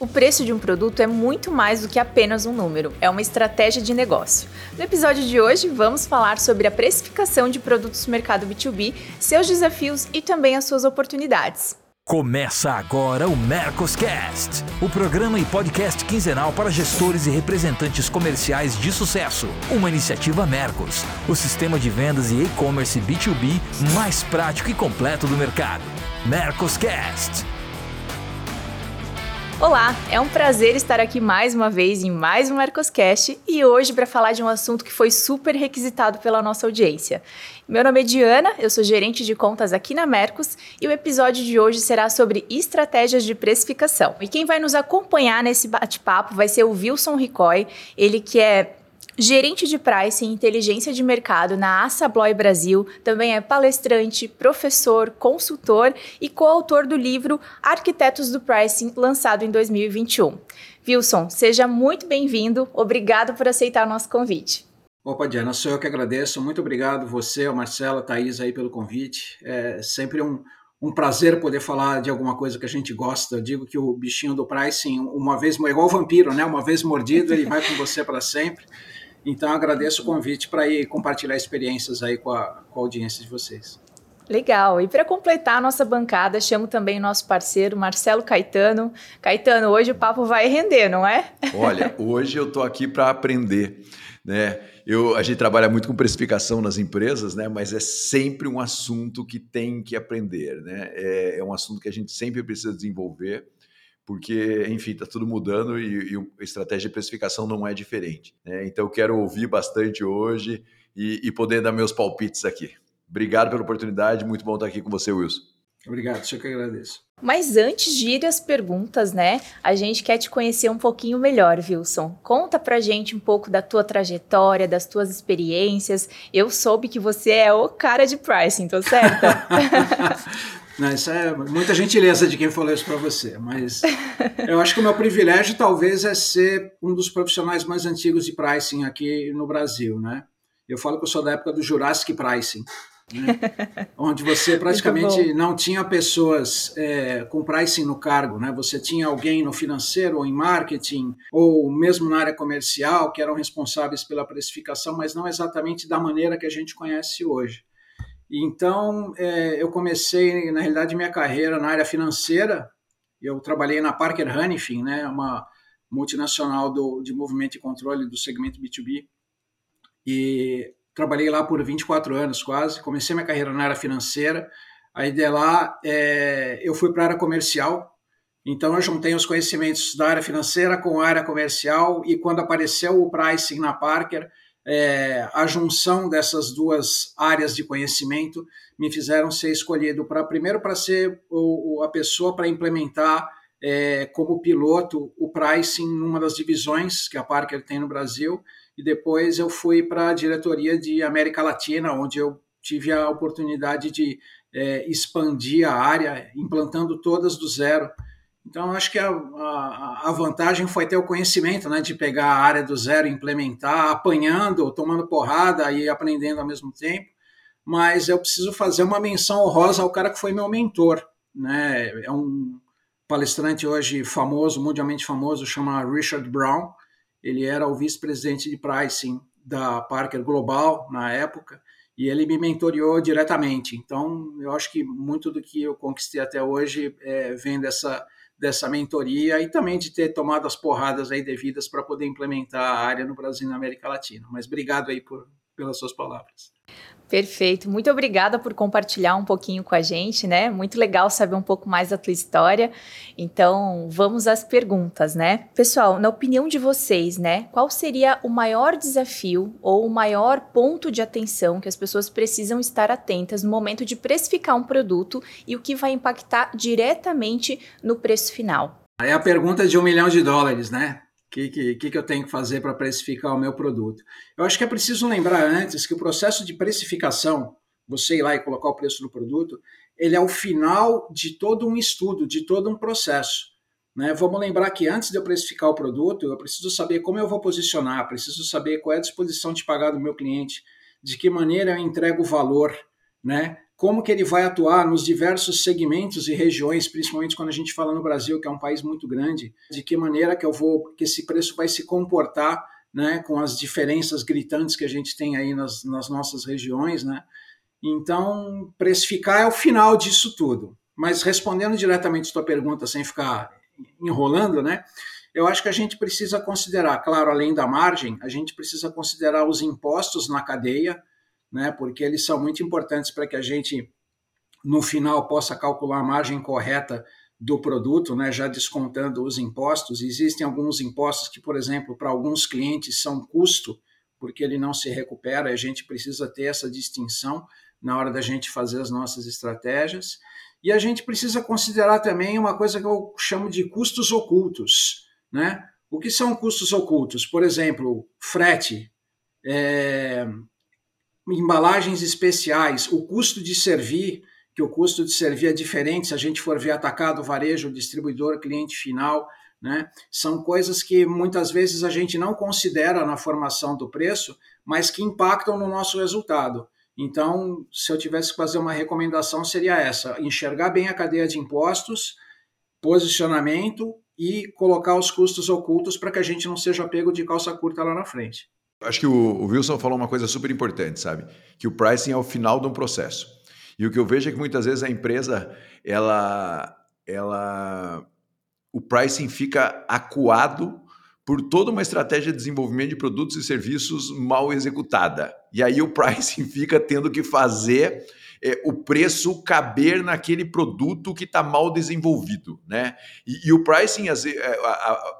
O preço de um produto é muito mais do que apenas um número, é uma estratégia de negócio. No episódio de hoje, vamos falar sobre a precificação de produtos no mercado B2B, seus desafios e também as suas oportunidades. Começa agora o Mercoscast, o programa e podcast quinzenal para gestores e representantes comerciais de sucesso. Uma iniciativa Mercos, o sistema de vendas e e-commerce B2B mais prático e completo do mercado. Mercoscast. Olá, é um prazer estar aqui mais uma vez em mais um Mercoscast e hoje para falar de um assunto que foi super requisitado pela nossa audiência. Meu nome é Diana, eu sou gerente de contas aqui na Mercos e o episódio de hoje será sobre estratégias de precificação. E quem vai nos acompanhar nesse bate-papo vai ser o Wilson Ricoy, ele que é gerente de pricing e inteligência de mercado na Assabloy Brasil, também é palestrante, professor, consultor e coautor do livro Arquitetos do Pricing, lançado em 2021. Wilson, seja muito bem-vindo. Obrigado por aceitar o nosso convite. Opa, Diana, sou eu que agradeço. Muito obrigado você, o Marcelo, a Thaís aí pelo convite. É sempre um, um prazer poder falar de alguma coisa que a gente gosta. Eu digo que o bichinho do pricing, uma vez, igual o vampiro, né? Uma vez mordido, ele vai com você para sempre. Então agradeço o convite para ir compartilhar experiências aí com a, com a audiência de vocês. Legal. E para completar a nossa bancada, chamo também o nosso parceiro Marcelo Caetano. Caetano, hoje o papo vai render, não é? Olha, hoje eu estou aqui para aprender. Né? Eu, a gente trabalha muito com precificação nas empresas, né? mas é sempre um assunto que tem que aprender. Né? É, é um assunto que a gente sempre precisa desenvolver porque, enfim, está tudo mudando e, e, a estratégia de precificação não é diferente. Né? Então, eu quero ouvir bastante hoje e, e, poder dar meus palpites aqui. Obrigado pela oportunidade, muito bom estar aqui com você, Wilson. Obrigado, eu que agradeço. Mas antes de ir às perguntas, né, a gente quer te conhecer um pouquinho melhor, Wilson. Conta pra gente um pouco da tua trajetória, das tuas experiências. Eu soube que você é o cara de pricing, tô certa? Não, isso é muita gentileza de quem falou isso para você, mas eu acho que o meu privilégio talvez é ser um dos profissionais mais antigos de pricing aqui no Brasil, né? Eu falo que eu sou da época do Jurassic Pricing, né? onde você praticamente não tinha pessoas é, com pricing no cargo, né? Você tinha alguém no financeiro ou em marketing ou mesmo na área comercial que eram responsáveis pela precificação, mas não exatamente da maneira que a gente conhece hoje. Então, é, eu comecei, na realidade, minha carreira na área financeira. Eu trabalhei na Parker Hannifin, né, uma multinacional do, de movimento e controle do segmento B2B. E trabalhei lá por 24 anos quase. Comecei minha carreira na área financeira. Aí de lá é, eu fui para a área comercial. Então eu juntei os conhecimentos da área financeira com a área comercial. E quando apareceu o pricing na Parker, é, a junção dessas duas áreas de conhecimento me fizeram ser escolhido para primeiro para ser o, a pessoa para implementar é, como piloto o pricing numa das divisões que a Parker tem no Brasil e depois eu fui para a diretoria de América Latina onde eu tive a oportunidade de é, expandir a área implantando todas do zero então, acho que a, a, a, vantagem foi ter o conhecimento, né, de pegar a área do zero, implementar, apanhando, tomando porrada e aprendendo ao mesmo tempo. Mas eu preciso fazer uma menção honrosa ao cara que foi meu mentor, né? É um palestrante hoje famoso, mundialmente famoso, chama Richard Brown. Ele era o vice-presidente de pricing da Parker Global na época e ele me mentoreou diretamente. Então, eu acho que muito do que eu conquistei até hoje é, vem dessa dessa mentoria e também de ter tomado as porradas aí devidas para poder implementar a área no Brasil e na América Latina. Mas obrigado aí por, pelas suas palavras. Perfeito. Muito obrigada por compartilhar um pouquinho com a gente, né? Muito legal saber um pouco mais da tua história. Então, vamos às perguntas, né? Pessoal, na opinião de vocês, né? Qual seria o maior desafio ou o maior ponto de atenção que as pessoas precisam estar atentas no momento de precificar um produto e o que vai impactar diretamente no preço final? É a pergunta de um milhão de dólares, né? Que, que, que eu tenho que fazer para precificar o meu produto? Eu acho que é preciso lembrar antes que o processo de precificação, você ir lá e colocar o preço do produto, ele é o final de todo um estudo, de todo um processo. Né? Vamos lembrar que antes de eu precificar o produto, eu preciso saber como eu vou posicionar, preciso saber qual é a disposição de pagar do meu cliente, de que maneira eu entrego o valor, né? Como que ele vai atuar nos diversos segmentos e regiões, principalmente quando a gente fala no Brasil, que é um país muito grande, de que maneira que eu vou, que esse preço vai se comportar, né, com as diferenças gritantes que a gente tem aí nas, nas nossas regiões, né? Então, precificar é o final disso tudo. Mas respondendo diretamente a tua pergunta, sem ficar enrolando, né? Eu acho que a gente precisa considerar, claro, além da margem, a gente precisa considerar os impostos na cadeia, né? Porque eles são muito importantes para que a gente, no final, possa calcular a margem correta do produto, né? Já descontando os impostos. Existem alguns impostos que, por exemplo, para alguns clientes são custo, porque ele não se recupera. A gente precisa ter essa distinção na hora da gente fazer as nossas estratégias. E a gente precisa considerar também uma coisa que eu chamo de custos ocultos. Né? O que são custos ocultos? Por exemplo, frete, é, embalagens especiais, o custo de servir, que o custo de servir é diferente se a gente for ver atacado, varejo, distribuidor, cliente final. Né? São coisas que muitas vezes a gente não considera na formação do preço, mas que impactam no nosso resultado. Então, se eu tivesse que fazer uma recomendação, seria essa: enxergar bem a cadeia de impostos, posicionamento e colocar os custos ocultos para que a gente não seja pego de calça curta lá na frente. Acho que o, Wilson falou uma coisa super importante, sabe? Que o pricing é o final de um processo. E o que eu vejo é que muitas vezes a empresa, ela, ela, o pricing fica acuado por toda uma estratégia de desenvolvimento de produtos e serviços mal executada. E aí o pricing fica tendo que fazer é, o preço caber naquele produto que está mal desenvolvido, né? E, e o pricing é,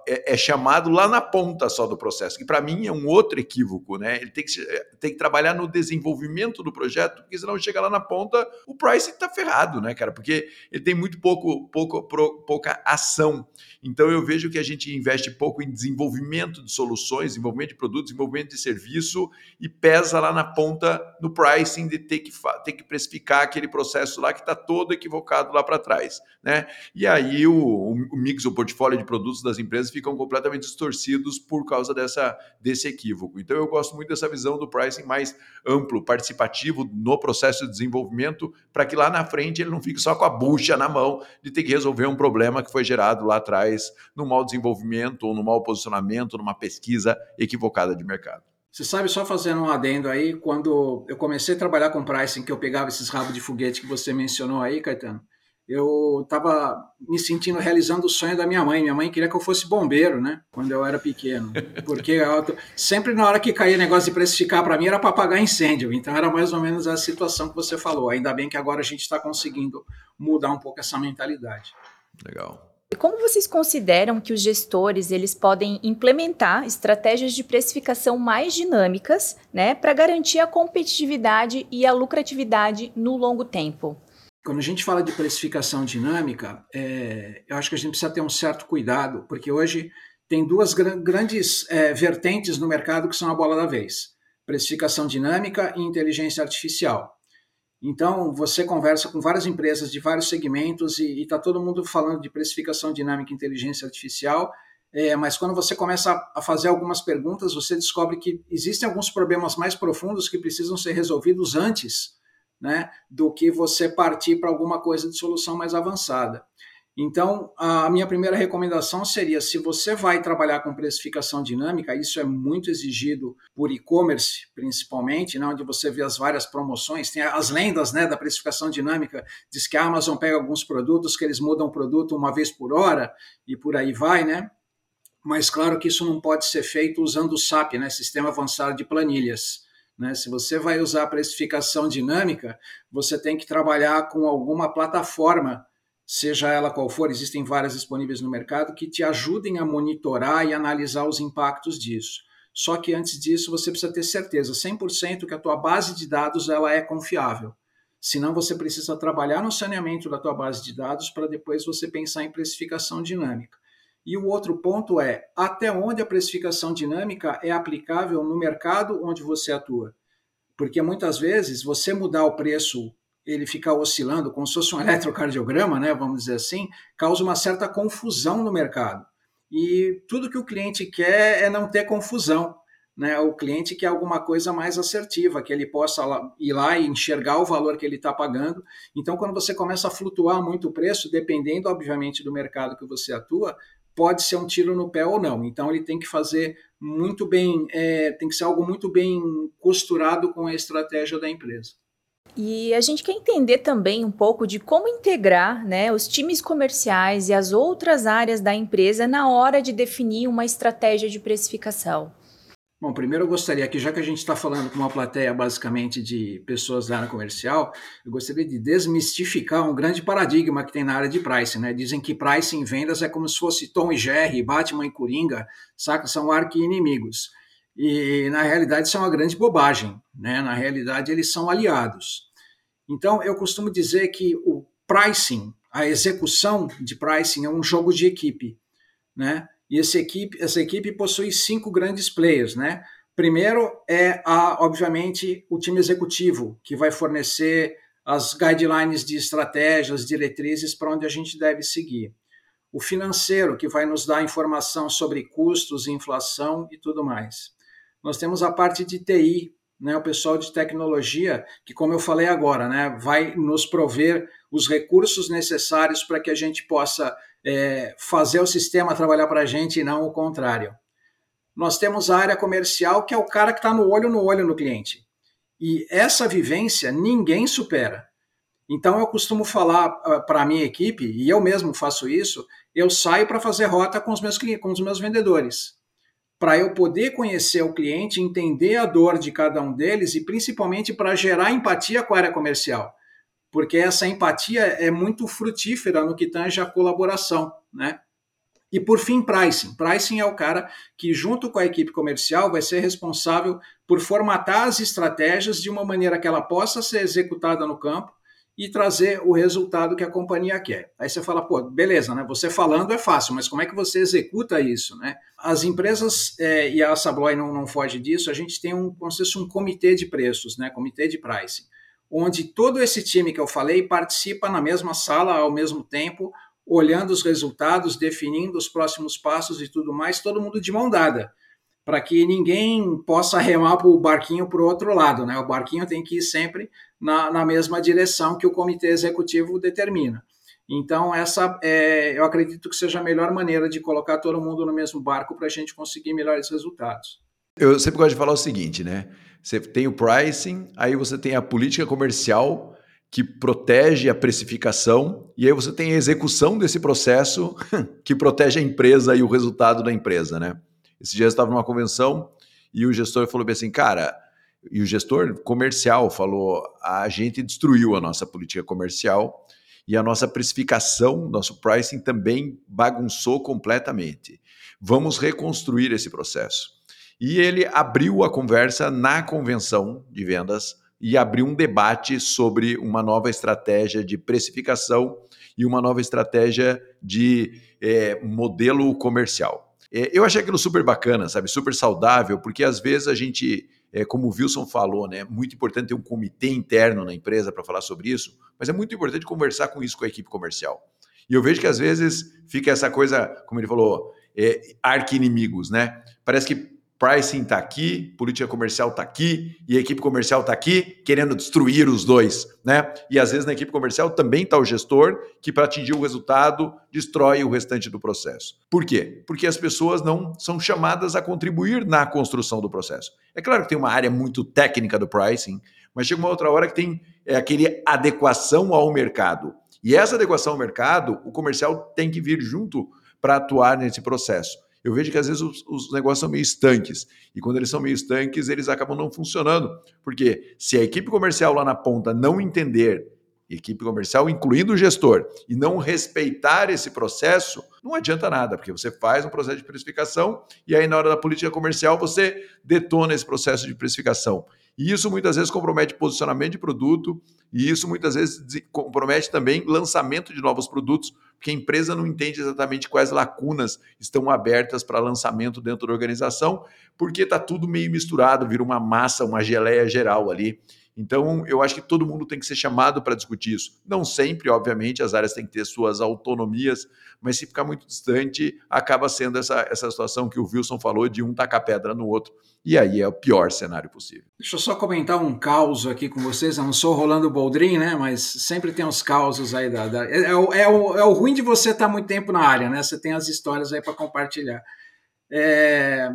é, é, chamado lá na ponta só do processo, que para mim é um outro equívoco, né? Ele tem que, é, tem que trabalhar no desenvolvimento do projeto, porque senão chega lá na ponta, o pricing está ferrado, né, cara? Porque ele tem muito pouco, pouco, pouca ação. Então eu vejo que a gente investe pouco em desenvolvimento de soluções, desenvolvimento de produtos, desenvolvimento de serviço e pesa lá na ponta no pricing de ter que, ter que precificar justificar aquele processo lá que está todo equivocado lá para trás. Né? E aí o, o, mix, o portfólio de produtos das empresas ficam completamente distorcidos por causa dessa, desse equívoco. Então eu gosto muito dessa visão do pricing mais amplo, participativo no processo de desenvolvimento, para que lá na frente ele não fique só com a bucha na mão de ter que resolver um problema que foi gerado lá atrás no mau desenvolvimento ou no mau posicionamento, numa pesquisa equivocada de mercado. Você sabe, só fazendo um adendo aí, quando eu comecei a trabalhar com pricing, que eu pegava esses rabos de foguete que você mencionou aí, Caetano, eu estava me sentindo realizando o sonho da minha mãe. Minha mãe queria que eu fosse bombeiro, né? Quando eu era pequeno. Porque eu, sempre na hora que caía negócio de precificar para mim era para apagar incêndio. Então era mais ou menos a situação que você falou. Ainda bem que agora a gente está conseguindo mudar um pouco essa mentalidade. Legal. Como vocês consideram que os gestores eles podem implementar estratégias de precificação mais dinâmicas, né, para garantir a competitividade e a lucratividade no longo tempo? Quando a gente fala de precificação dinâmica, é, eu acho que a gente precisa ter um certo cuidado, porque hoje tem duas gr grandes é, vertentes no mercado que são a bola da vez: precificação dinâmica e inteligência artificial. Então, você conversa com várias empresas de vários segmentos e está todo mundo falando de precificação dinâmica e inteligência artificial, é, mas quando você começa a fazer algumas perguntas, você descobre que existem alguns problemas mais profundos que precisam ser resolvidos antes né, do que você partir para alguma coisa de solução mais avançada. Então, a minha primeira recomendação seria: se você vai trabalhar com precificação dinâmica, isso é muito exigido por e-commerce, principalmente, né, onde você vê as várias promoções, tem as lendas né, da precificação dinâmica, diz que a Amazon pega alguns produtos que eles mudam o produto uma vez por hora e por aí vai, né? Mas claro que isso não pode ser feito usando o SAP, né, Sistema Avançado de Planilhas. Né? Se você vai usar precificação dinâmica, você tem que trabalhar com alguma plataforma seja ela qual for, existem várias disponíveis no mercado que te ajudem a monitorar e analisar os impactos disso. Só que antes disso você precisa ter certeza 100% que a tua base de dados ela é confiável. Senão você precisa trabalhar no saneamento da tua base de dados para depois você pensar em precificação dinâmica. E o outro ponto é até onde a precificação dinâmica é aplicável no mercado onde você atua. Porque muitas vezes você mudar o preço ele ficar oscilando como se fosse um eletrocardiograma, né, vamos dizer assim, causa uma certa confusão no mercado. E tudo que o cliente quer é não ter confusão. né, o cliente quer alguma coisa mais assertiva, que ele possa ir lá e enxergar o valor que ele está pagando. Então, quando você começa a flutuar muito o preço, dependendo, obviamente, do mercado que você atua, pode ser um tiro no pé ou não. Então, ele tem que fazer muito bem, é, tem que ser algo muito bem costurado com a estratégia da empresa. E a gente quer entender também um pouco de como integrar né, os times comerciais e as outras áreas da empresa na hora de definir uma estratégia de precificação. Bom, primeiro eu gostaria que, já que a gente está falando com uma plateia basicamente de pessoas da área comercial, eu gostaria de desmistificar um grande paradigma que tem na área de pricing. Né? Dizem que pricing em vendas é como se fosse Tom e Jerry, Batman e Coringa, saca? São arqui-inimigos. E na realidade isso é uma grande bobagem. Né? Na realidade eles são aliados. Então eu costumo dizer que o pricing, a execução de pricing é um jogo de equipe. Né? E essa equipe, essa equipe possui cinco grandes players, né? Primeiro é, a, obviamente, o time executivo, que vai fornecer as guidelines de estratégias, diretrizes para onde a gente deve seguir. O financeiro, que vai nos dar informação sobre custos, inflação e tudo mais. Nós temos a parte de TI, né, o pessoal de tecnologia, que, como eu falei agora, né, vai nos prover os recursos necessários para que a gente possa é, fazer o sistema trabalhar para a gente e não o contrário. Nós temos a área comercial, que é o cara que está no olho no olho no cliente. E essa vivência ninguém supera. Então eu costumo falar uh, para a minha equipe, e eu mesmo faço isso, eu saio para fazer rota com os meus com os meus vendedores, para eu poder conhecer o cliente, entender a dor de cada um deles e principalmente para gerar empatia com a área comercial porque essa empatia é muito frutífera no que tange a colaboração, né? E por fim, pricing. Pricing é o cara que, junto com a equipe comercial, vai ser responsável por formatar as estratégias de uma maneira que ela possa ser executada no campo e trazer o resultado que a companhia quer. Aí você fala, pô, beleza, né? Você falando é fácil, mas como é que você executa isso, né? As empresas, é, e a Sabloy não, não foge disso, a gente tem um, como se fosse um comitê de preços, né? Comitê de pricing onde todo esse time que eu falei participa na mesma sala ao mesmo tempo, olhando os resultados, definindo os próximos passos e tudo mais, todo mundo de mão dada, para que ninguém possa remar para o barquinho para o outro lado. Né? O barquinho tem que ir sempre na, na mesma direção que o comitê executivo determina. Então, essa é, eu acredito que seja a melhor maneira de colocar todo mundo no mesmo barco para a gente conseguir melhores resultados. Eu sempre gosto de falar o seguinte, né? Você tem o pricing, aí você tem a política comercial que protege a precificação, e aí você tem a execução desse processo que protege a empresa e o resultado da empresa, né? Esse dia eu estava numa convenção e o gestor falou bem assim, cara, e o gestor comercial falou, a gente destruiu a nossa política comercial e a nossa precificação, nosso pricing também bagunçou completamente. Vamos reconstruir esse processo. E ele abriu a conversa na convenção de vendas e abriu um debate sobre uma nova estratégia de precificação e uma nova estratégia de é, modelo comercial. É, eu achei aquilo super bacana, sabe? Super saudável, porque às vezes a gente, é, como o Wilson falou, né? Muito importante ter um comitê interno na empresa para falar sobre isso, mas é muito importante conversar com isso com a equipe comercial. E eu vejo que às vezes fica essa coisa, como ele falou, é, arqui-inimigos, né? Parece que pricing está aqui, política comercial está aqui e a equipe comercial está aqui querendo destruir os dois, né? E às vezes na equipe comercial também está o gestor que para atingir o resultado destrói o restante do processo. Por quê? Porque as pessoas não são chamadas a contribuir na construção do processo. É claro que tem uma área muito técnica do pricing, mas chega uma outra hora que tem é, aquele adequação ao mercado. E essa adequação ao mercado, o comercial tem que vir junto para atuar nesse processo eu vejo que às vezes os, os, negócios são meio estanques. E quando eles são meio estanques, eles acabam não funcionando. Porque se a equipe comercial lá na ponta não entender, equipe comercial, incluindo o gestor, e não respeitar esse processo, não adianta nada, porque você faz um processo de precificação e aí na hora da política comercial você detona esse processo de precificação. E isso muitas vezes compromete posicionamento de produto E isso muitas vezes compromete também lançamento de novos produtos, porque a empresa não entende exatamente quais lacunas estão abertas para lançamento dentro da organização, porque está tudo meio misturado, vira uma massa, uma geleia geral ali. Então, eu acho que todo mundo tem que ser chamado para discutir isso. Não sempre, obviamente, as áreas têm que ter suas autonomias, mas se ficar muito distante, acaba sendo essa, essa situação que o Wilson falou de um tacar pedra no outro. E aí é o pior cenário possível. Deixa eu só comentar um caos aqui com vocês. Eu não sou Rolando Boldrin, né? Mas sempre tem uns causos aí. Da, da... É, é, o, é, o, é o ruim de você estar muito tempo na área, né? Você tem as histórias aí para compartilhar. É,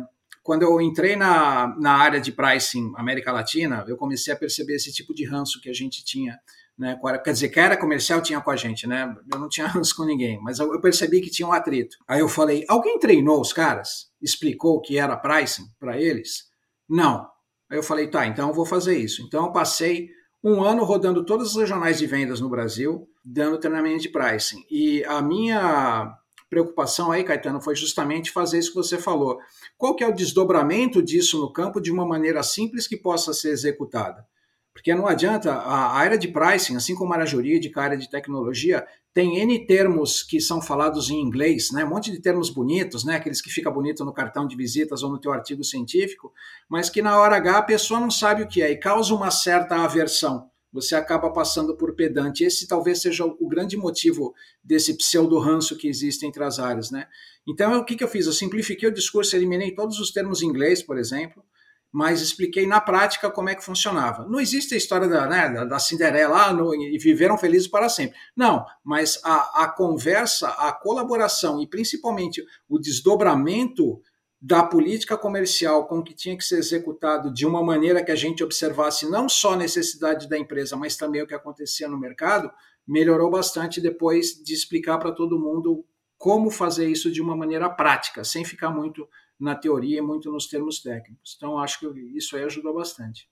quando eu entrei na, na área de pricing América Latina, eu comecei a perceber esse tipo de ranço que a gente tinha, né? Quer dizer, que era comercial tinha com a gente, né? Eu não tinha ranço com ninguém, mas eu, eu percebi que tinha um atrito. Aí eu falei: alguém treinou os caras? Explicou o que era pricing para eles? Não. Aí eu falei: tá, então eu vou fazer isso. Então eu passei um ano rodando todos os regionais de vendas no Brasil, dando treinamento de pricing. E a minha preocupação aí, Caetano, foi justamente fazer isso que você falou. Qual que é o desdobramento disso no campo de uma maneira simples que possa ser executada? Porque não adianta, a área de pricing, assim como a área jurídica, a área de tecnologia, tem N termos que são falados em inglês, né? um monte de termos bonitos, né? aqueles que fica bonito no cartão de visitas ou no teu artigo científico, mas que na hora H a pessoa não sabe o que é e causa uma certa aversão você acaba passando por pedante. Esse talvez seja o grande motivo desse pseudo-ranço que existe entre as áreas. Né? Então, o que, eu fiz? Eu simplifiquei o discurso, eliminei todos os termos em inglês, por exemplo, mas expliquei na prática como é que funcionava. Não existe a história da, né, da Cinderela ah, no, e viveram felizes para sempre. Não, mas a, a conversa, a colaboração e principalmente o desdobramento da política comercial com que tinha que ser executado de uma maneira que a gente observasse não só a necessidade da empresa, mas também o que acontecia no mercado, melhorou bastante depois de explicar para todo mundo como fazer isso de uma maneira prática, sem ficar muito na teoria e muito nos termos técnicos. Então, acho que isso aí ajudou bastante.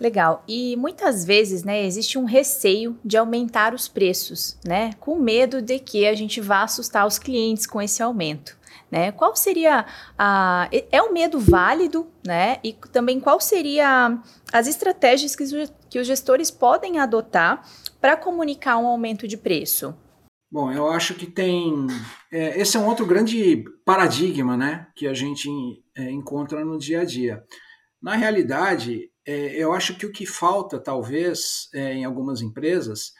Legal. E muitas vezes, né, existe um receio de aumentar os preços, né, com medo de que a gente vá assustar os clientes com esse aumento. Né? Qual seria a. É um medo válido, né? E também qual seria as estratégias que, que os gestores podem adotar para comunicar um aumento de preço? Bom, eu acho que tem. É, esse é um outro grande paradigma né, que a gente é, encontra no dia a dia. Na realidade, é, eu acho que o que falta, talvez, é, em algumas empresas,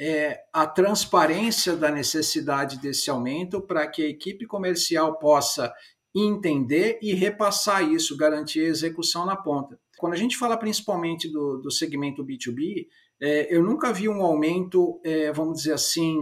é, a transparência da necessidade desse aumento para que a equipe comercial possa entender e repassar isso, garantir a execução na ponta. Quando a gente fala principalmente do, do segmento B2B, é, eu nunca vi um aumento, é, vamos dizer assim,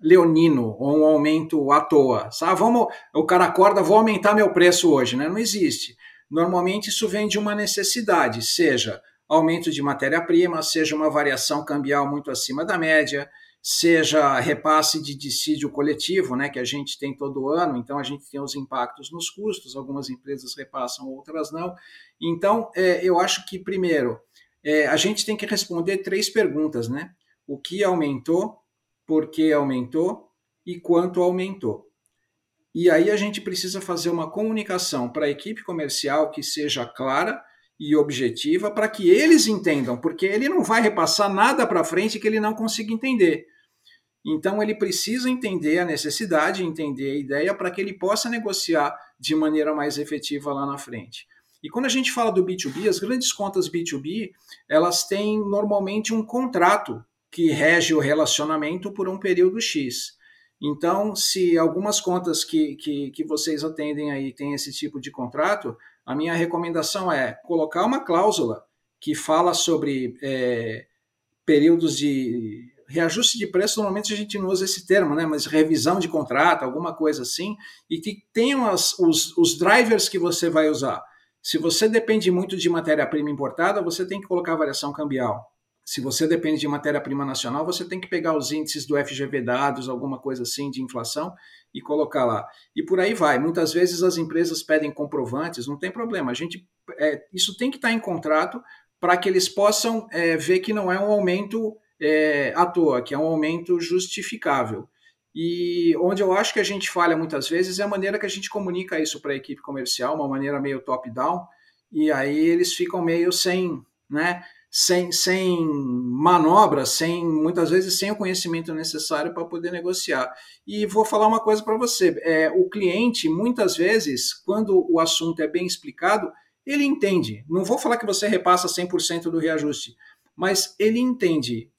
leonino, ou um aumento à toa. Sabe? Vamos, o cara acorda, vou aumentar meu preço hoje, né? Não existe. Normalmente isso vem de uma necessidade, seja aumento de matéria-prima, seja uma variação cambial muito acima da média, seja repasse de dissídio coletivo, né, que a gente tem todo ano, então a gente tem os impactos nos custos, algumas empresas repassam, outras não. Então, é, eu acho que, primeiro, é, a gente tem que responder três perguntas, né? O que aumentou, por que aumentou e quanto aumentou. E aí a gente precisa fazer uma comunicação para a equipe comercial que seja clara, e objetiva para que eles entendam, porque ele não vai repassar nada para frente que ele não consiga entender. Então ele precisa entender a necessidade, entender a ideia para que ele possa negociar de maneira mais efetiva lá na frente. E quando a gente fala do B2B, as grandes contas B2B, elas têm normalmente um contrato que rege o relacionamento por um período X. Então, se algumas contas que, que, que vocês atendem aí têm esse tipo de contrato, a minha recomendação é colocar uma cláusula que fala sobre é, períodos de reajuste de preço, normalmente a gente não usa esse termo, né? mas revisão de contrato, alguma coisa assim, e que tenham as, os, os drivers que você vai usar. Se você depende muito de matéria-prima importada, você tem que colocar variação cambial. Se você depende de matéria-prima nacional, você tem que pegar os índices do FGV dados, alguma coisa assim de inflação, e colocar lá. E por aí vai. Muitas vezes as empresas pedem comprovantes, não tem problema. A gente, é, isso tem que estar em contrato para que eles possam é, ver que não é um aumento é, à toa, que é um aumento justificável. E onde eu acho que a gente falha muitas vezes é a maneira que a gente comunica isso para a equipe comercial, uma maneira meio top-down, e aí eles ficam meio sem, né, sem, sem manobra, sem muitas vezes sem o conhecimento necessário para poder negociar. E vou falar uma coisa para você: é, o cliente, muitas vezes, quando o assunto é bem explicado, ele entende. Não vou falar que você repassa 100% do reajuste, mas ele entende.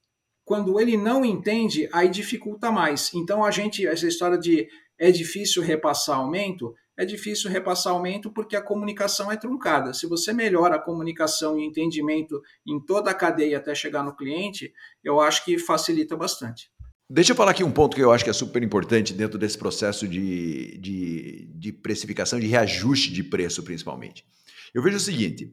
Quando ele não entende, aí dificulta mais. Então, a gente, essa história de é difícil repassar aumento, é difícil repassar aumento porque a comunicação é truncada. Se você melhora a comunicação e entendimento em toda a cadeia até chegar no cliente, eu acho que facilita bastante. Deixa eu falar aqui um ponto que eu acho que é super importante dentro desse processo de, de, de precificação, de reajuste de preço, principalmente. Eu vejo o seguinte: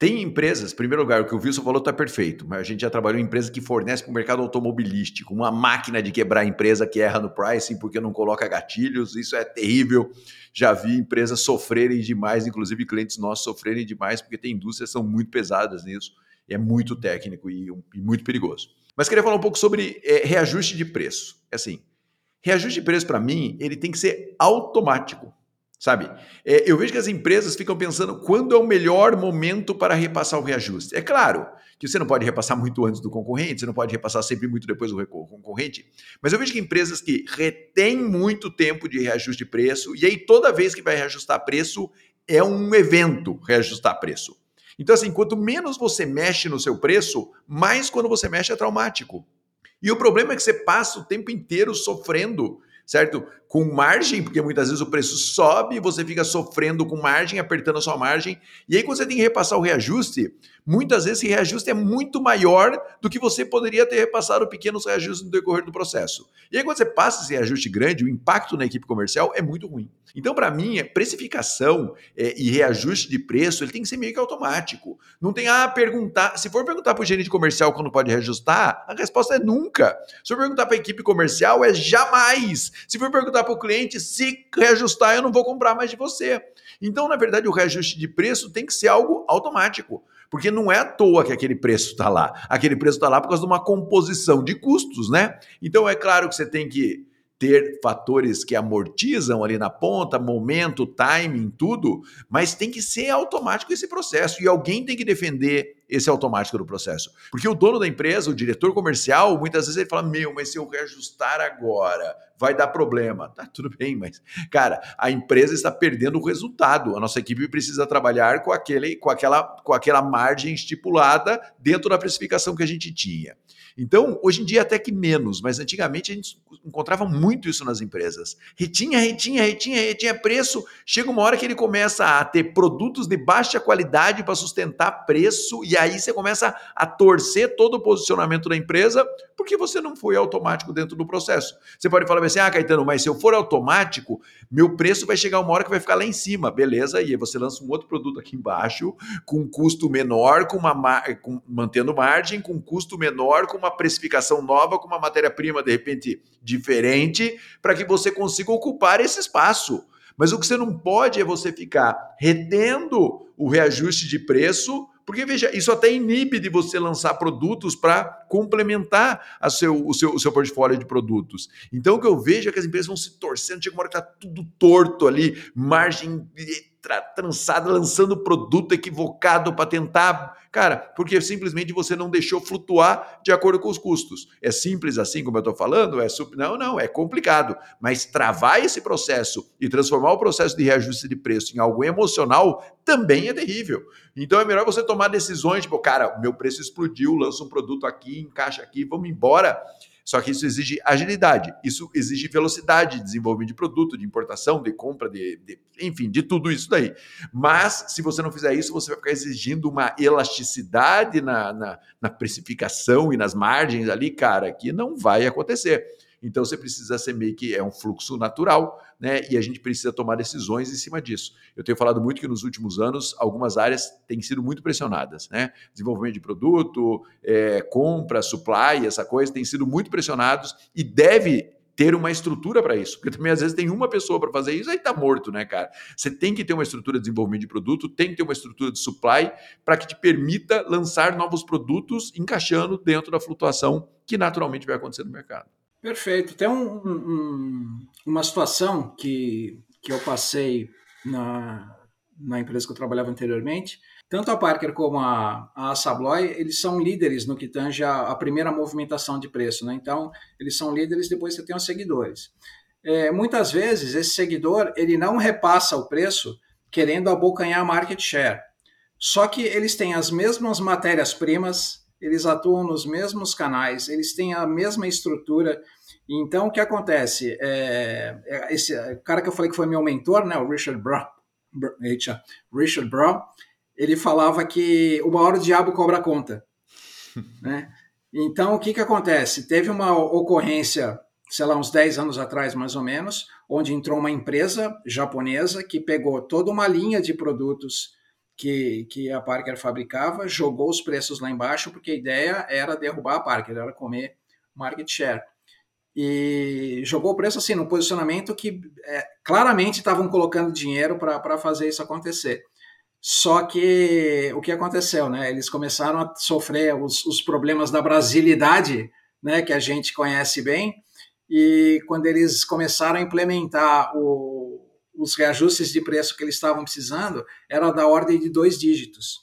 tem empresas, em primeiro lugar, o que o Wilson falou está perfeito, mas a gente já trabalhou em empresa que fornece para o mercado automobilístico, uma máquina de quebrar a empresa que erra no pricing porque não coloca gatilhos, isso é terrível. Já vi empresas sofrerem demais, inclusive clientes nossos sofrerem demais, porque tem indústrias que são muito pesadas nisso, é muito técnico e, e muito perigoso. Mas queria falar um pouco sobre é, reajuste de preço. É assim, reajuste de preço para mim, ele tem que ser automático sabe? É, eu vejo que as empresas ficam pensando quando é o melhor momento para repassar o reajuste. É claro que você não pode repassar muito antes do concorrente, você não pode repassar sempre muito depois do concorrente, mas eu vejo que empresas que retêm muito tempo de reajuste de preço, e aí toda vez que vai reajustar preço, é um evento reajustar preço. Então, assim, quanto menos você mexe no seu preço, mais quando você mexe é traumático. E o problema é que você passa o tempo inteiro sofrendo certo? Com margem, porque muitas vezes o preço sobe, você fica sofrendo com margem, apertando a sua margem, e aí quando você tem que repassar o reajuste, muitas vezes esse reajuste é muito maior do que você poderia ter repassado pequenos reajustes no decorrer do processo. E aí quando você passa esse reajuste grande, o impacto na equipe comercial é muito ruim. Então, para mim, é precificação é, e reajuste de preço, ele tem que ser meio que automático. Não tem, ah, perguntar. Se for perguntar para o gerente comercial quando pode reajustar, a resposta é nunca. Se for perguntar para a equipe comercial, é jamais. Se for perguntar para o cliente, se reajustar, eu não vou comprar mais de você. Então, na verdade, o reajuste de preço tem que ser algo automático. Porque não é à toa que aquele preço está lá. Aquele preço está lá por causa de uma composição de custos, né? Então é claro que você tem que ter fatores que amortizam ali na ponta, momento, timing, tudo, mas tem que ser automático esse processo e alguém tem que defender esse automático do processo. Porque o dono da empresa, o diretor comercial, muitas vezes ele fala: Meu, mas se eu reajustar agora, vai dar problema. Tá tudo bem, mas, cara, a empresa está perdendo o resultado. A nossa equipe precisa trabalhar com, aquele, com, aquela, com aquela margem estipulada dentro da precificação que a gente tinha. Então, hoje em dia até que menos, mas antigamente a gente encontrava muito isso nas empresas. Retinha, retinha, retinha, retinha preço. Chega uma hora que ele começa a ter produtos de baixa qualidade para sustentar preço, e aí você começa a torcer todo o posicionamento da empresa, porque você não foi automático dentro do processo. Você pode falar assim: ah, Caetano, mas se eu for automático, meu preço vai chegar uma hora que vai ficar lá em cima, beleza? E aí você lança um outro produto aqui embaixo, com um custo menor, com uma com, mantendo margem, com um custo menor, com uma precificação nova, com uma matéria-prima, de repente, diferente, para que você consiga ocupar esse espaço. Mas o que você não pode é você ficar retendo o reajuste de preço, porque veja, isso até inibe de você lançar produtos para complementar a seu, o, seu, o seu portfólio de produtos. Então o que eu vejo é que as empresas vão se torcendo, chega uma hora que está tudo torto ali, margem trançada, lançando produto equivocado para tentar. Cara, porque simplesmente você não deixou flutuar de acordo com os custos. É simples assim, como eu estou falando? É super... Não, não, é complicado. Mas travar esse processo e transformar o processo de reajuste de preço em algo emocional também é terrível. Então é melhor você tomar decisões, tipo, cara, meu preço explodiu, lança um produto aqui, encaixa aqui, vamos embora. Só que isso exige agilidade, isso exige velocidade de desenvolvimento de produto, de importação, de compra, de, de, enfim, de tudo isso daí. Mas se você não fizer isso, você vai ficar exigindo uma elasticidade na, na, na precificação e nas margens ali, cara, que não vai acontecer. Então você precisa ser meio que é um fluxo natural, né? E a gente precisa tomar decisões em cima disso. Eu tenho falado muito que nos últimos anos algumas áreas têm sido muito pressionadas, né? Desenvolvimento de produto, é, compra, supply, essa coisa tem sido muito pressionados e deve ter uma estrutura para isso, porque também às vezes tem uma pessoa para fazer isso, aí está morto, né, cara? Você tem que ter uma estrutura de desenvolvimento de produto, tem que ter uma estrutura de supply para que te permita lançar novos produtos encaixando dentro da flutuação que naturalmente vai acontecer no mercado. Perfeito. Tem um, um, uma situação que, que eu passei na, na empresa que eu trabalhava anteriormente, tanto a Parker como a, a Sabloy, eles são líderes no que tange a, a, primeira movimentação de preço, né? Então, eles são líderes, depois você tem os seguidores. É, muitas vezes, esse seguidor, ele não repassa o preço querendo abocanhar market share. Só que eles têm as mesmas matérias-primas, eles atuam nos mesmos canais, eles têm a mesma estrutura. Então, o que acontece? É, é esse cara que eu falei que foi meu mentor, né, o Richard Brown, Richard Brown, ele falava que uma hora o diabo cobra a conta. né? Então, o que, que acontece? Teve uma ocorrência, sei lá, uns 10 anos atrás, mais ou menos, onde entrou uma empresa japonesa que pegou toda uma linha de produtos que, que a Parker fabricava, jogou os preços lá embaixo, porque a ideia era derrubar a Parker, era comer market share. E jogou o preço assim, no posicionamento que é, claramente estavam colocando dinheiro para fazer isso acontecer. Só que o que aconteceu, né? Eles começaram a sofrer os, os problemas da brasilidade, né? Que a gente conhece bem, e quando eles começaram a implementar o, os reajustes de preço que eles estavam precisando, era da ordem de dois dígitos.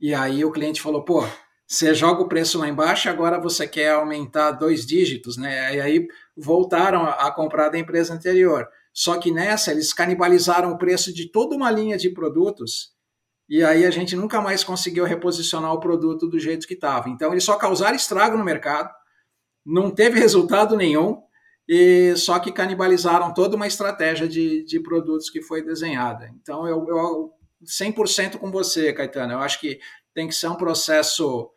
E aí o cliente falou, pô, você joga o preço lá embaixo, agora você quer aumentar dois dígitos, né? E aí voltaram a comprar da empresa anterior. Só que nessa eles canibalizaram o preço de toda uma linha de produtos e aí a gente nunca mais conseguiu reposicionar o produto do jeito que estava. Então eles só causaram estrago no mercado, não teve resultado nenhum e só que canibalizaram toda uma estratégia de, de produtos que foi desenhada. Então, eu, eu 100% com você, Caetano. Eu acho que tem que ser um processo.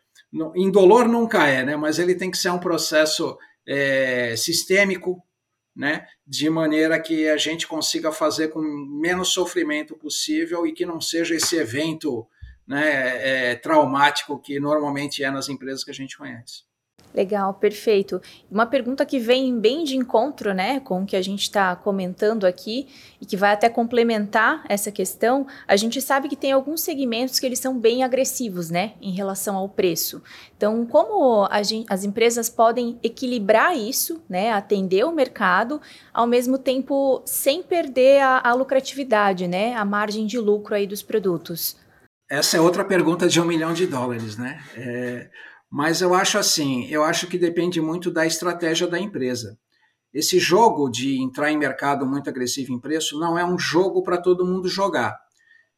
Indolor nunca é, né? mas ele tem que ser um processo é, sistêmico, né? de maneira que a gente consiga fazer com menos sofrimento possível e que não seja esse evento né, é, traumático que normalmente é nas empresas que a gente conhece. Legal, perfeito. Uma pergunta que vem bem de encontro, né, com o que a gente está comentando aqui e que vai até complementar essa questão. A gente sabe que tem alguns segmentos que eles são bem agressivos, né, em relação ao preço. Então, como gente, as empresas podem equilibrar isso, né, atender o mercado, ao mesmo tempo sem perder a, a lucratividade, né, a margem de lucro aí dos produtos? Essa é outra pergunta de um milhão de dólares, né? É mas eu acho assim, eu acho que depende muito da estratégia da empresa. Esse jogo de entrar em mercado muito agressivo em preço não é um jogo para todo mundo jogar.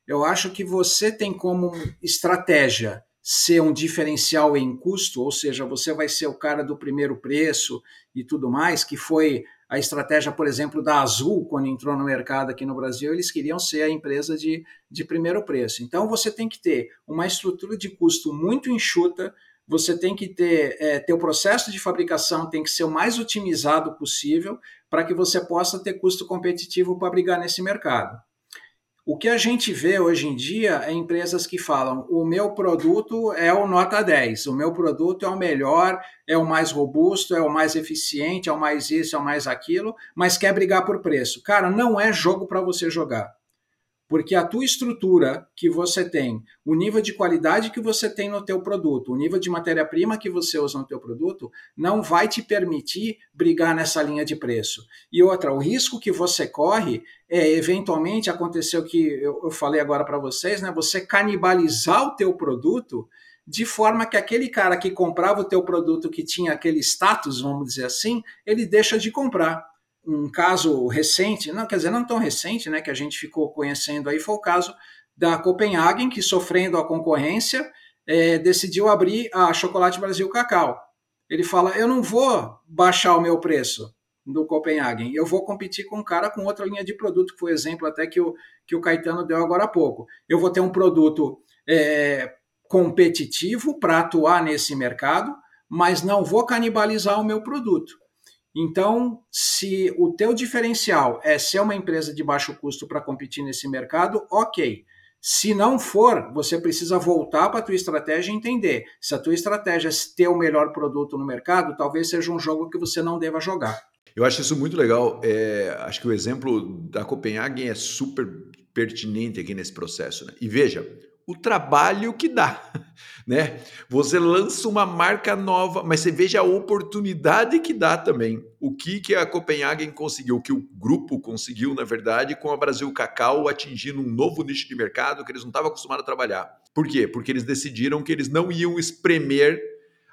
Eu acho que você tem como estratégia ser um diferencial em custo, ou seja, você vai ser o cara do primeiro preço e tudo mais, que foi a estratégia, por exemplo, da Azul, quando entrou no mercado aqui no Brasil, eles queriam ser a empresa de, de primeiro preço. Então, você tem que ter uma estrutura de custo muito enxuta, você tem que ter, é, ter o processo de fabricação tem que ser o mais otimizado possível para que você possa ter custo competitivo para brigar nesse mercado. O que a gente vê hoje em dia é empresas que falam: o meu produto é o nota 10, o meu produto é o melhor, é o mais robusto, é o mais eficiente, é o mais isso, é o mais aquilo, mas quer brigar por preço. Cara, não é jogo para você jogar porque a tua estrutura que você tem, o nível de qualidade que você tem no teu produto, o nível de matéria-prima que você usa no teu produto, não vai te permitir brigar nessa linha de preço. E outra, o risco que você corre é eventualmente acontecer o que eu, eu falei agora para vocês, né? Você canibalizar o teu produto de forma que aquele cara que comprava o teu produto que tinha aquele status, vamos dizer assim, ele deixa de comprar um caso recente, não, quer dizer, não tão recente, né, que a gente ficou conhecendo aí, foi o caso da Copenhagen, que sofrendo a concorrência, é, decidiu abrir a Chocolate Brasil Cacau. Ele fala: eu não vou baixar o meu preço do Copenhagen, eu vou competir com um cara com outra linha de produto, que foi o exemplo até que o, que o Caetano deu agora há pouco. Eu vou ter um produto é, competitivo para atuar nesse mercado, mas não vou canibalizar o meu produto. Então, se o teu diferencial é ser uma empresa de baixo custo para competir nesse mercado, ok. Se não for, você precisa voltar para a tua estratégia e entender. Se a tua estratégia é ter o melhor produto no mercado, talvez seja um jogo que você não deva jogar. Eu acho isso muito legal. É, acho que o exemplo da Copenhagen é super pertinente aqui nesse processo. Né? E veja, o trabalho que dá. Né? Você lança uma marca nova, mas você veja a oportunidade que dá também. O que, que a Copenhagen conseguiu, o que o grupo conseguiu, na verdade, com a Brasil Cacau atingindo um novo nicho de mercado que eles não estavam acostumados a trabalhar. Por quê? Porque eles decidiram que eles não iam espremer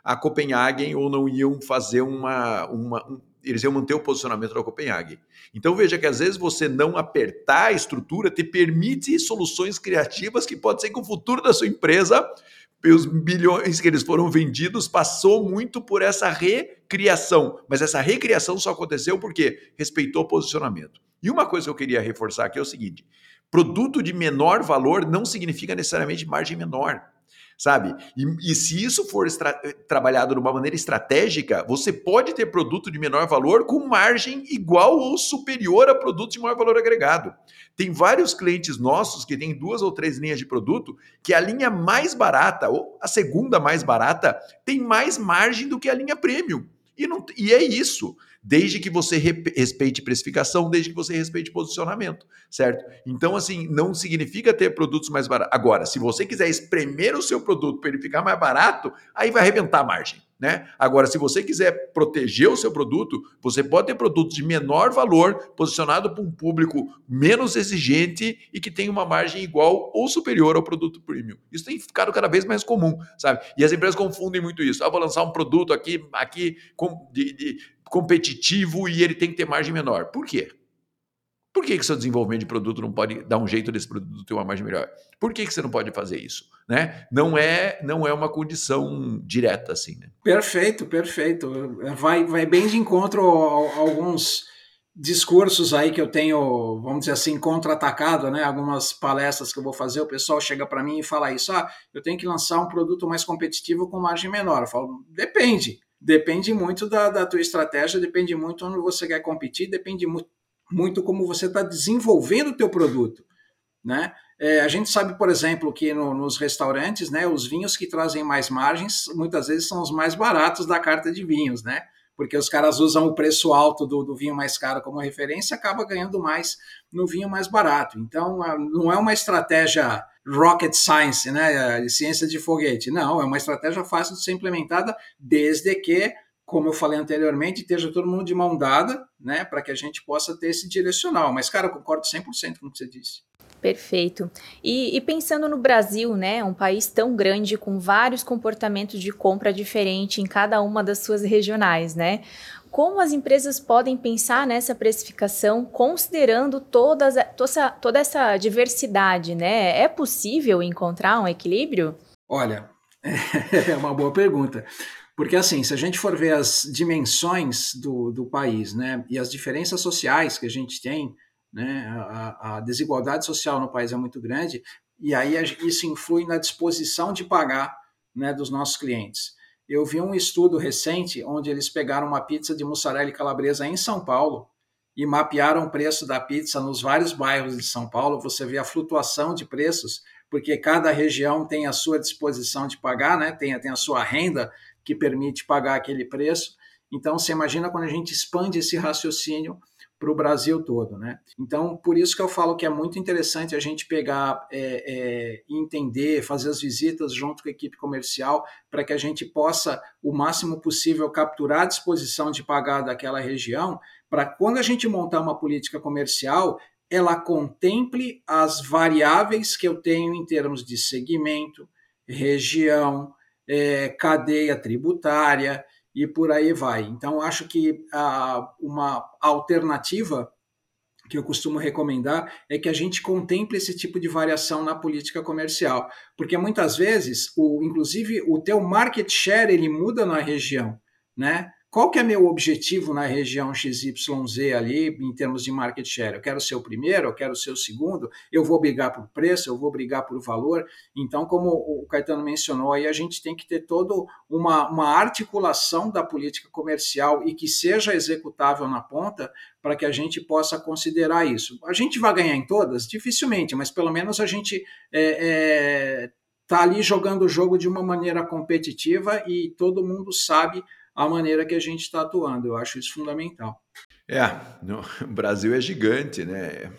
a Copenhagen ou não iam fazer uma, uma um, eles iam manter o posicionamento da Copenhague. Então veja que às vezes você não apertar a estrutura te permite soluções criativas que pode ser que o futuro da sua empresa, pelos bilhões que eles foram vendidos, passou muito por essa recriação. Mas essa recriação só aconteceu porque respeitou o posicionamento. E uma coisa que eu queria reforçar aqui é o seguinte: produto de menor valor não significa necessariamente margem menor sabe? E, e se isso for trabalhado de uma maneira estratégica, você pode ter produto de menor valor com margem igual ou superior a produto de maior valor agregado. Tem vários clientes nossos que têm duas ou três linhas de produto que a linha mais barata, ou a segunda mais barata, tem mais margem do que a linha premium. E, não, e é isso desde que você respeite precificação, desde que você respeite posicionamento, certo? Então, assim, não significa ter produtos mais baratos. Agora, se você quiser espremer o seu produto para ele ficar mais barato, aí vai arrebentar a margem. Né? Agora, se você quiser proteger o seu produto, você pode ter produtos de menor valor, posicionado para um público menos exigente e que tem uma margem igual ou superior ao produto premium. Isso tem ficado cada vez mais comum, sabe? E as empresas confundem muito isso. Ah, vou lançar um produto aqui, aqui de, de competitivo e ele tem que ter margem menor. Por quê? Por que, que seu desenvolvimento de produto não pode dar um jeito desse produto ter uma margem melhor? Por que, que você não pode fazer isso? Né? Não é não é uma condição direta assim. Né? Perfeito, perfeito. Vai, vai bem de encontro a, a alguns discursos aí que eu tenho, vamos dizer assim, contra-atacado, né? Algumas palestras que eu vou fazer, o pessoal chega para mim e fala isso: ah, eu tenho que lançar um produto mais competitivo com margem menor. Eu falo, depende. Depende muito da, da tua estratégia, depende muito onde você quer competir, depende muito muito como você está desenvolvendo o teu produto, né? É, a gente sabe, por exemplo, que no, nos restaurantes, né, os vinhos que trazem mais margens, muitas vezes são os mais baratos da carta de vinhos, né? Porque os caras usam o preço alto do, do vinho mais caro como referência, acaba ganhando mais no vinho mais barato. Então, não é uma estratégia rocket science, né, de ciência de foguete. Não, é uma estratégia fácil de ser implementada, desde que como eu falei anteriormente, esteja todo mundo de mão dada, né, para que a gente possa ter esse direcional. Mas, cara, eu concordo 100% com o que você disse. Perfeito. E, e, pensando no Brasil, né, um país tão grande com vários comportamentos de compra diferente em cada uma das suas regionais, né? Como as empresas podem pensar nessa precificação considerando todas, toda, toda essa diversidade, né? É possível encontrar um equilíbrio? Olha, é uma boa pergunta. Porque, assim, se a gente for ver as dimensões do, do país, né, e as diferenças sociais que a gente tem, né, a, a desigualdade social no país é muito grande, e aí isso influi na disposição de pagar né, dos nossos clientes. Eu vi um estudo recente onde eles pegaram uma pizza de mussarela e calabresa em São Paulo e mapearam o preço da pizza nos vários bairros de São Paulo. Você vê a flutuação de preços, porque cada região tem a sua disposição de pagar, né? tem, tem a sua renda que permite pagar aquele preço. Então, você imagina quando a gente expande esse raciocínio para o Brasil todo, né? Então, por isso que eu falo que é muito interessante a gente pegar é, é, entender, fazer as visitas junto com a equipe comercial, para que a gente possa, o máximo possível, capturar a disposição de pagar daquela região, para quando a gente montar uma política comercial, ela contemple as variáveis que eu tenho em termos de segmento, região, é, cadeia tributária e por aí vai. Então, acho que a, uma alternativa que eu costumo recomendar é que a gente contemple esse tipo de variação na política comercial, porque muitas vezes, o, inclusive, o teu market share ele muda na região, né? Qual que é meu objetivo na região XYZ ali, em termos de market share? Eu quero ser o primeiro, eu quero ser o segundo, eu vou brigar por preço, eu vou brigar por valor. Então, como o Caetano mencionou, aí a gente tem que ter toda uma, uma articulação da política comercial e que seja executável na ponta para que a gente possa considerar isso. A gente vai ganhar em todas? Dificilmente, mas pelo menos a gente é, é, tá ali jogando o jogo de uma maneira competitiva e todo mundo sabe a maneira que a gente está atuando. Eu acho isso fundamental. É, no, o Brasil é gigante, né?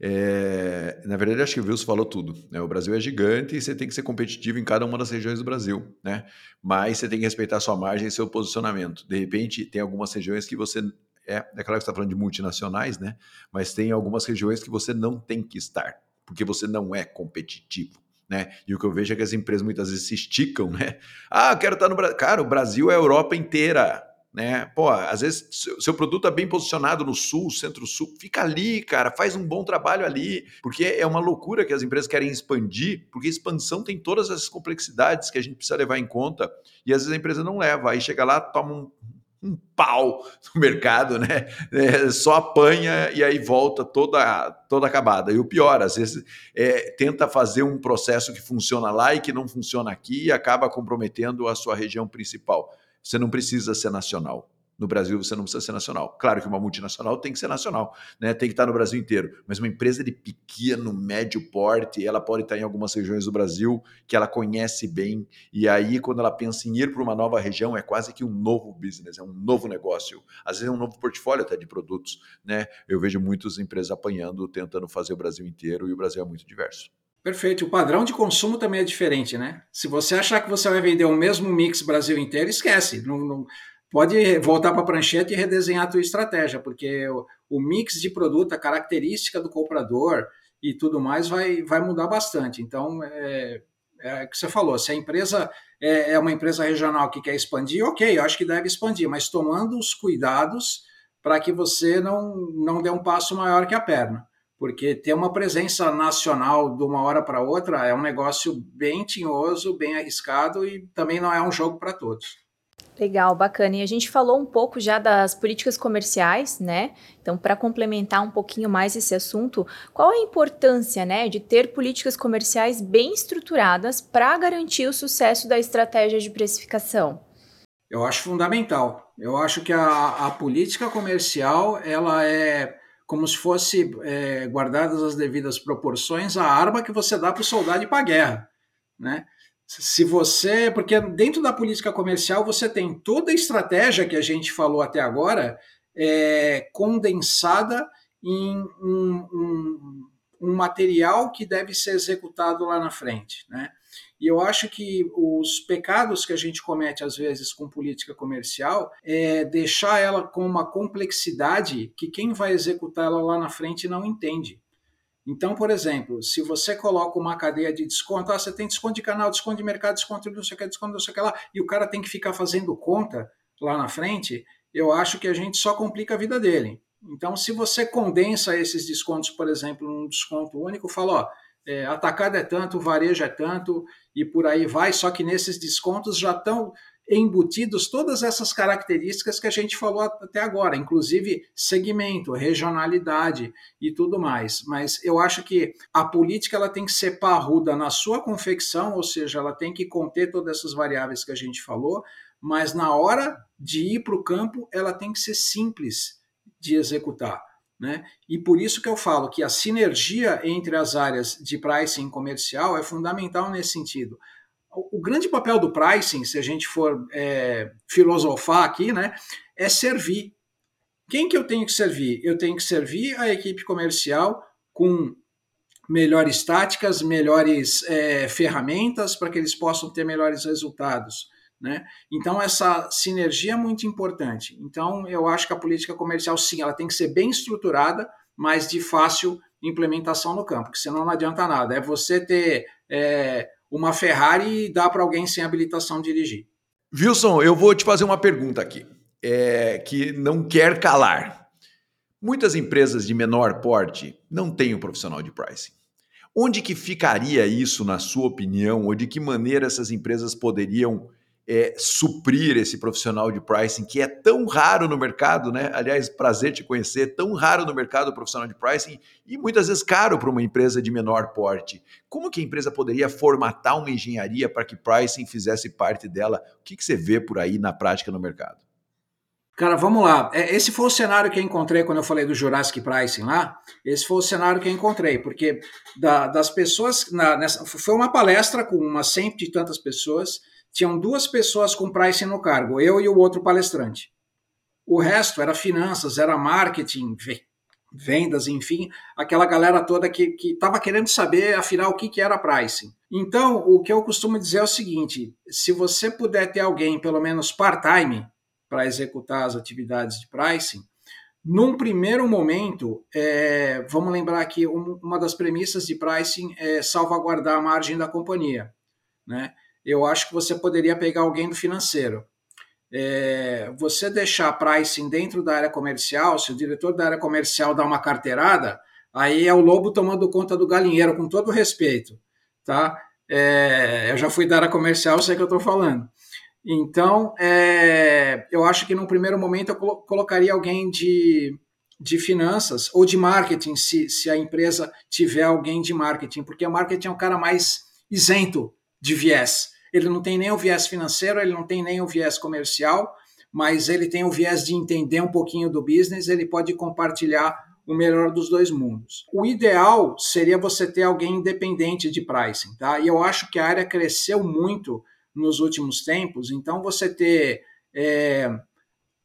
É, na verdade, acho que o Wilson falou tudo. Né? O Brasil é gigante e você tem que ser competitivo em cada uma das regiões do Brasil, né? Mas você tem que respeitar sua margem e seu posicionamento. De repente, tem algumas regiões que você é, é claro que você está falando de multinacionais, né? Mas tem algumas regiões que você não tem que estar, porque você não é competitivo. Né? E o que eu vejo é que as empresas muitas vezes se esticam, né? Ah, quero estar no Brasil. Cara, o Brasil é a Europa inteira né? Pô, às vezes seu produto é bem posicionado no sul, centro-sul, fica ali, cara, faz um bom trabalho ali, porque é uma loucura que as empresas querem expandir, porque expansão tem todas essas complexidades que a gente precisa levar em conta e às vezes a empresa não leva, aí chega lá, toma um, um pau no mercado, né? É, só apanha e aí volta toda, toda acabada. E o pior, às vezes, é, tenta fazer um processo que funciona lá e que não funciona aqui e acaba comprometendo a sua região principal. Você não precisa ser nacional. No Brasil você não precisa ser nacional. Claro que uma multinacional tem que ser nacional, né? Tem que estar no Brasil inteiro. Mas uma empresa de pequeno, médio porte, ela pode estar em algumas regiões do Brasil que ela conhece bem. E aí, quando ela pensa em ir para uma nova região, é quase que um novo business, é um novo negócio. Às vezes é um novo portfólio até de produtos, né? Eu vejo muitas empresas apanhando, tentando fazer o Brasil inteiro, e o Brasil é muito diverso. Perfeito. O padrão de consumo também é diferente, né? Se você achar que você vai vender o mesmo mix Brasil inteiro, esquece. Não, não pode voltar para a prancheta e redesenhar a tua estratégia, porque o, o, mix de produto, a característica do comprador e tudo mais vai, vai mudar bastante. Então, é, é o que você falou, se a empresa é, é uma empresa regional que quer expandir, ok, eu acho que deve expandir, mas tomando os cuidados para que você não, não dê um passo maior que a perna porque ter uma presença nacional de uma hora para outra é um negócio bem tinhoso, bem arriscado e também não é um jogo para todos. Legal, bacana. E a gente falou um pouco já das políticas comerciais, né? Então, para complementar um pouquinho mais esse assunto, qual a importância, né, de ter políticas comerciais bem estruturadas para garantir o sucesso da estratégia de precificação? Eu acho fundamental. Eu acho que a, a política comercial ela é como se fosse é, guardadas as devidas proporções a arma que você dá para o soldado ir para a guerra, né? Se você, porque dentro da política comercial você tem toda a estratégia que a gente falou até agora é, condensada em um, um, um material que deve ser executado lá na frente, né? E eu acho que os pecados que a gente comete às vezes com política comercial é deixar ela com uma complexidade que quem vai executá-la lá na frente não entende. Então, por exemplo, se você coloca uma cadeia de desconto, ah, você tem desconto de canal, desconto de mercado, desconto de não sei o que, desconto de não sei o que lá, e o cara tem que ficar fazendo conta lá na frente, eu acho que a gente só complica a vida dele. Então, se você condensa esses descontos, por exemplo, num desconto único, fala, ó, é, atacado é tanto, varejo é tanto, e por aí vai, só que nesses descontos já estão embutidos todas essas características que a gente falou até agora, inclusive segmento, regionalidade e tudo mais. Mas eu acho que a política ela tem que ser parruda na sua confecção, ou seja, ela tem que conter todas essas variáveis que a gente falou, mas na hora de ir para o campo, ela tem que ser simples de executar. Né? E por isso que eu falo que a sinergia entre as áreas de pricing comercial é fundamental nesse sentido. O, grande papel do pricing, se a gente for é, filosofar aqui, né, é servir. Quem que eu tenho que servir? Eu tenho que servir a equipe comercial com melhores táticas, melhores é, ferramentas para que eles possam ter melhores resultados. Né? Então, essa sinergia é muito importante. Então, eu acho que a política comercial, sim, ela tem que ser bem estruturada, mas de fácil implementação no campo, porque senão não adianta nada. É você ter é, uma Ferrari e dar para alguém sem habilitação dirigir. Wilson, eu vou te fazer uma pergunta aqui, é, que não quer calar. Muitas empresas de menor porte não têm um profissional de pricing. Onde que ficaria isso, na sua opinião, ou de que maneira essas empresas poderiam é, suprir esse profissional de pricing que é tão raro no mercado, né? Aliás, prazer te conhecer, tão raro no mercado o profissional de pricing e muitas vezes caro para uma empresa de menor porte. Como que a empresa poderia formatar uma engenharia para que pricing fizesse parte dela? O que, que você vê por aí na prática no mercado? Cara, vamos lá. É, esse foi o cenário que eu encontrei quando eu falei do Jurassic Pricing lá. Esse foi o cenário que eu encontrei, porque da, das pessoas. Na, nessa, foi uma palestra com umas cento e tantas pessoas tinham duas pessoas com pricing no cargo, eu e o outro palestrante. O resto era finanças, era marketing, vendas, enfim, aquela galera toda que estava querendo saber, afinal, o que, que era pricing. Então, o que eu costumo dizer é o seguinte: se você puder ter alguém, pelo menos part-time, para executar as atividades de pricing, num primeiro momento, é, vamos lembrar que uma das premissas de pricing é salvaguardar a margem da companhia. Né? Eu acho que você poderia pegar alguém do financeiro. É, você deixar pricing dentro da área comercial, se o diretor da área comercial dá uma carteirada, aí é o lobo tomando conta do galinheiro, com todo respeito. Tá? É, eu já fui da área comercial, sei que eu estou falando. Então, é, eu acho que num primeiro momento eu colocaria alguém de, de finanças ou de marketing, se, se a empresa tiver alguém de marketing, porque o marketing é um cara mais isento de viés. Ele não tem nem o viés financeiro, ele não tem nem o viés comercial, mas ele tem o viés de entender um pouquinho do business, ele pode compartilhar o melhor dos dois mundos. O ideal seria você ter alguém independente de pricing, tá? E eu acho que a área cresceu muito nos últimos tempos. Então, você ter. É,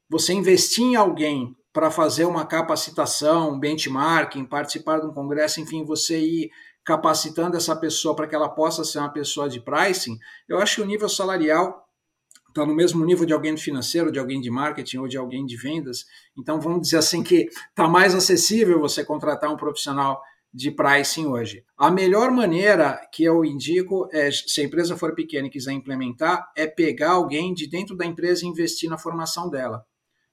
você investir em alguém para fazer uma capacitação, benchmarking, participar de um congresso, enfim, você ir capacitando essa pessoa para que ela possa ser uma pessoa de pricing, eu acho que o nível salarial está no mesmo nível de alguém financeiro, de alguém de marketing ou de alguém de vendas. Então, vamos dizer assim que está mais acessível você contratar um profissional de pricing hoje. A melhor maneira que eu indico é, se a empresa for pequena e quiser implementar, é pegar alguém de dentro da empresa e investir na formação dela,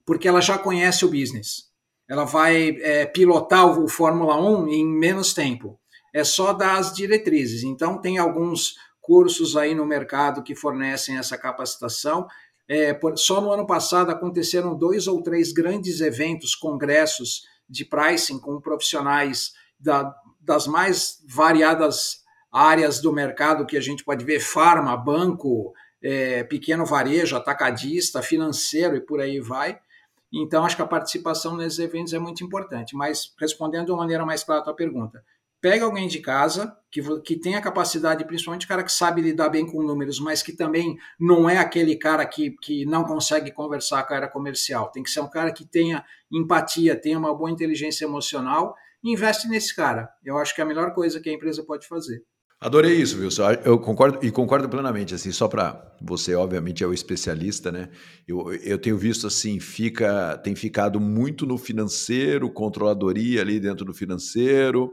porque ela já conhece o business. Ela vai é, pilotar o, Fórmula 1 em menos tempo. É só dar as diretrizes. Então, tem alguns cursos aí no mercado que fornecem essa capacitação. É, só no ano passado aconteceram dois ou três grandes eventos, congressos de pricing com profissionais da, das mais variadas áreas do mercado que a gente pode ver, farma, banco, é, pequeno varejo, atacadista, financeiro e por aí vai. Então, acho que a participação nesses eventos é muito importante. Mas, respondendo de uma maneira mais clara a tua pergunta, pega alguém de casa que, que tem a capacidade, principalmente cara que sabe lidar bem com números, mas que também não é aquele cara que, que não consegue conversar com a área comercial. Tem que ser um cara que tenha empatia, tenha uma boa inteligência emocional investe nesse cara. Eu acho que é a melhor coisa que a empresa pode fazer. Adorei isso, Wilson. Eu concordo e concordo plenamente. Assim, só para você, obviamente, é o especialista, né? Eu, eu tenho visto assim, fica, tem ficado muito no financeiro, controladoria ali dentro do financeiro.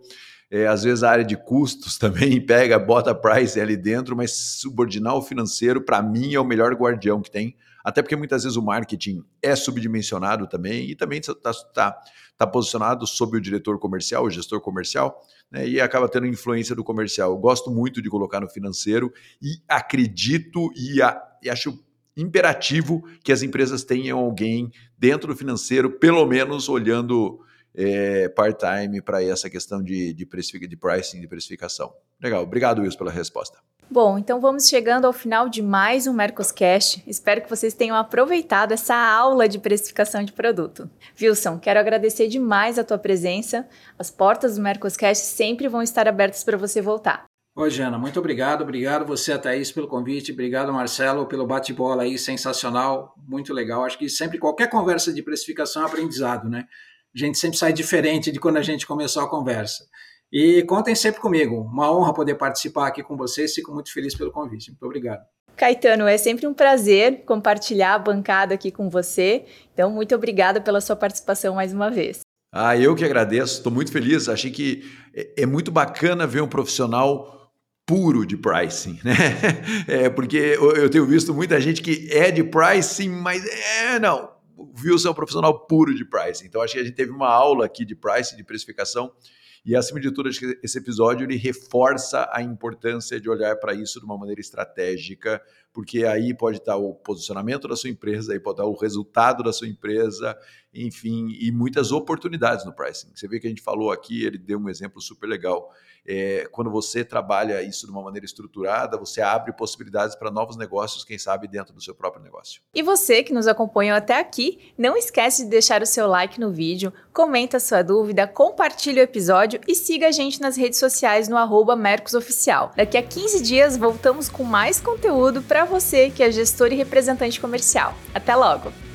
É, às vezes a área de custos também pega, bota price ali dentro, mas subordinar o financeiro, para mim, é o melhor guardião que tem. Até porque muitas vezes o marketing é subdimensionado também e também está tá, tá posicionado sob o diretor comercial, o gestor comercial, né, e acaba tendo influência do comercial. Eu gosto muito de colocar no financeiro e acredito e, a, e acho imperativo que as empresas tenham alguém dentro do financeiro, pelo menos olhando é, part-time para essa questão de, de, de pricing, de precificação. Legal, obrigado, Wilson, pela resposta. Bom, então vamos chegando ao final de mais um Mercoscast. Espero que vocês tenham aproveitado essa aula de precificação de produto. Wilson, quero agradecer demais a tua presença. As portas do Mercoscast sempre vão estar abertas para você voltar. Oi, Jana, muito obrigado. Obrigado você, a Thaís, pelo convite. Obrigado, Marcelo, pelo bate-bola aí, sensacional, muito legal. Acho que sempre qualquer conversa de precificação é aprendizado, né? A gente sempre sai diferente de quando a gente começou a conversa. E contem sempre comigo. Uma honra poder participar aqui com vocês. Fico muito feliz pelo convite. Muito obrigado. Caetano, é sempre um prazer compartilhar a bancada aqui com você. Então, muito obrigada pela sua participação mais uma vez. Ah, eu que agradeço, estou muito feliz. Achei que é, é muito bacana ver um profissional puro de pricing, né? É, porque eu tenho visto muita gente que é de pricing, mas é, não. O Wilson é um profissional puro de pricing. Então, acho que a gente teve uma aula aqui de pricing, de precificação, e, acima de tudo, acho que esse episódio ele reforça a importância de olhar para isso de uma maneira estratégica, porque aí pode estar o posicionamento da sua empresa, aí pode estar o resultado da sua empresa, enfim, e muitas oportunidades no pricing. Você vê que a gente falou aqui, ele deu um exemplo super legal. É, quando você trabalha isso de uma maneira estruturada, você abre possibilidades para novos negócios, quem sabe dentro do seu próprio negócio. E você que nos acompanhou até aqui, não esquece de deixar o seu like no vídeo, comenta sua dúvida, compartilhe o episódio e siga a gente nas redes sociais no Mercosoficial. Daqui a 15 dias voltamos com mais conteúdo para você que é gestor e representante comercial. Até logo!